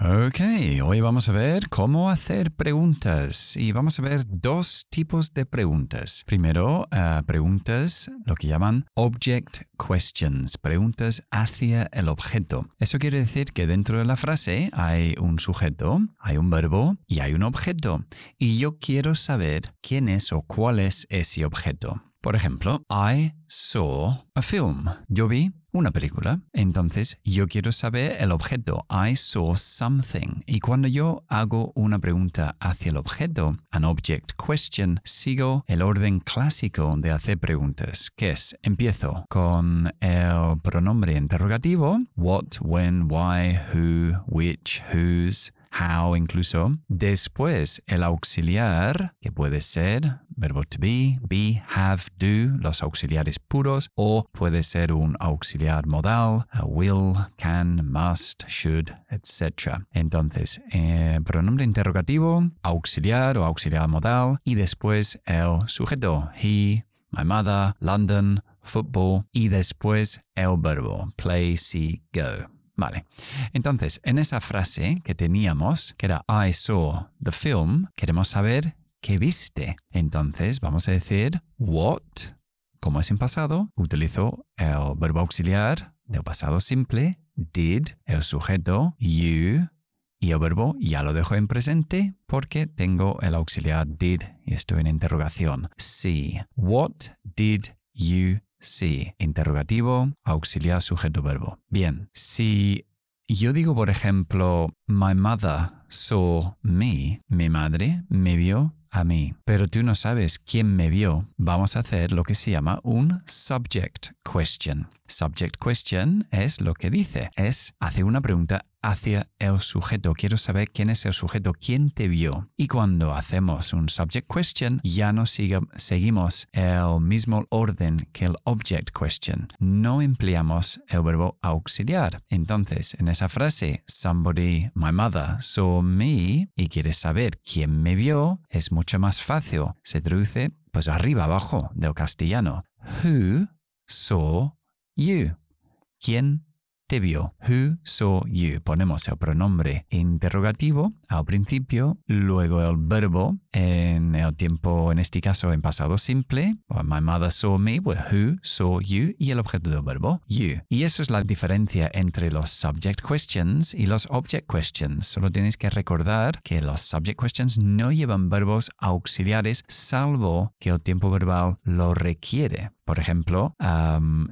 Ok, hoy vamos a ver cómo hacer preguntas y vamos a ver dos tipos de preguntas. Primero, eh, preguntas, lo que llaman object questions, preguntas hacia el objeto. Eso quiere decir que dentro de la frase hay un sujeto, hay un verbo y hay un objeto. Y yo quiero saber quién es o cuál es ese objeto. Por ejemplo, I saw a film. Yo vi una película. Entonces, yo quiero saber el objeto. I saw something. Y cuando yo hago una pregunta hacia el objeto, an object question, sigo el orden clásico de hacer preguntas, que es, empiezo con el pronombre interrogativo, what, when, why, who, which, whose, how incluso. Después el auxiliar, que puede ser verbo to be, be, have, do, los auxiliares puros, o puede ser un auxiliar modal, will, can, must, should, etc. Entonces, eh, pronombre interrogativo, auxiliar o auxiliar modal, y después el sujeto, he, my mother, London, football, y después el verbo, play, see, go. Vale. Entonces, en esa frase que teníamos, que era I saw the film, queremos saber qué viste. Entonces, vamos a decir what, como es en pasado, utilizo el verbo auxiliar del pasado simple, did, el sujeto, you, y el verbo ya lo dejo en presente porque tengo el auxiliar did y estoy en interrogación. Sí. What did you Sí, interrogativo, auxiliar, sujeto, verbo. Bien, si yo digo, por ejemplo, my mother saw me, mi madre me vio a mí, pero tú no sabes quién me vio, vamos a hacer lo que se llama un subject question. Subject question es lo que dice, es hacer una pregunta hacia el sujeto. Quiero saber quién es el sujeto, quién te vio. Y cuando hacemos un subject question, ya no seguimos el mismo orden que el object question. No empleamos el verbo auxiliar. Entonces, en esa frase, somebody, my mother, saw me, y quieres saber quién me vio, es mucho más fácil. Se traduce pues arriba abajo del castellano. Who saw you? ¿Quién vio. Who saw you? Ponemos el pronombre interrogativo al principio, luego el verbo en el tiempo, en este caso en pasado simple. My mother saw me, pues who saw you y el objeto del verbo, you. Y eso es la diferencia entre los subject questions y los object questions. Solo tienes que recordar que los subject questions no llevan verbos auxiliares salvo que el tiempo verbal lo requiere. Por ejemplo,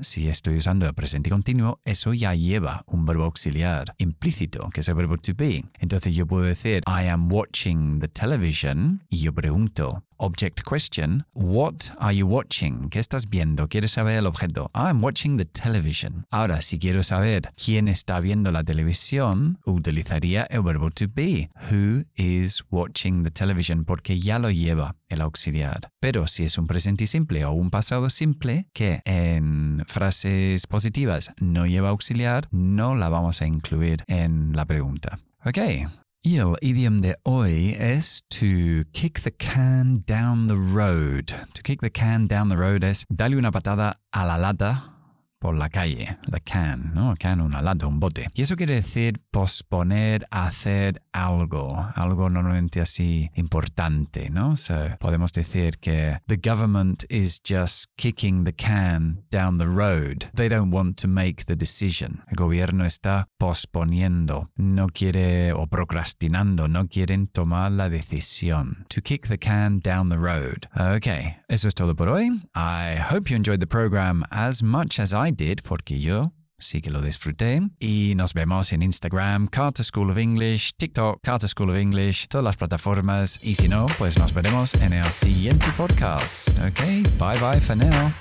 si estoy usando el presente continuo, eso ya lleva un verbo auxiliar implícito, que es el verbo to be. Entonces yo puedo decir, I am watching the television, y yo pregunto, object question, what are you watching? ¿Qué estás viendo? ¿Quieres saber el objeto? I'm watching the television. Ahora, si quiero saber quién está viendo la televisión, utilizaría el verbo to be. Who is watching the television? Porque ya lo lleva el auxiliar. Pero si es un presente simple o un pasado simple que en frases positivas no lleva auxiliar, no la vamos a incluir en la pregunta. Ok, y el idioma de hoy es to kick the can down the road. To kick the can down the road es darle una patada a la lata por la calle, la can, ¿no? Can, una lata, un bote. Y eso quiere decir posponer, hacer algo, algo normalmente así importante, ¿no? podemos decir que the government is just kicking the can down the road. They don't want to make the decision. El gobierno está posponiendo, no quiere o procrastinando, no quieren tomar la decisión. To kick the can down the road. Okay, eso es todo por hoy. I hope you enjoyed the program as much as Did porque yo sí que lo disfruté. Y nos vemos en Instagram, Carter School of English, TikTok, Carter School of English, todas las plataformas. Y si no, pues nos veremos en el siguiente podcast. Ok, bye bye for now.